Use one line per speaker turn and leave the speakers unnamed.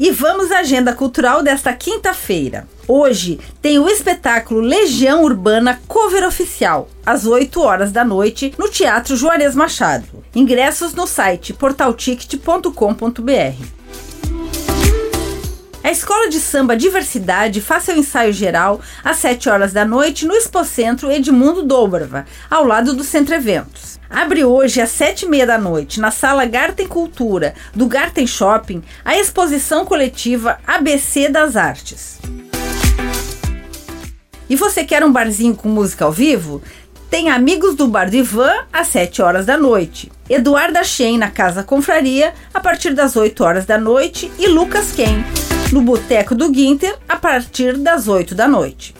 E vamos à agenda cultural desta quinta-feira. Hoje tem o espetáculo Legião Urbana Cover Oficial, às 8 horas da noite, no Teatro Juarez Machado. Ingressos no site portalticket.com.br. A Escola de Samba Diversidade faz seu ensaio geral às 7 horas da noite no Expocentro Edmundo Dobrava, ao lado do Centro Eventos. Abre hoje às sete e meia da noite, na sala Garten Cultura, do Garten Shopping, a exposição coletiva ABC das Artes. E você quer um barzinho com música ao vivo? Tem Amigos do Bar do Ivan às 7 horas da noite. Eduarda Shen na Casa Confraria a partir das 8 horas da noite e Lucas Ken no Boteco do Guinter a partir das 8 da noite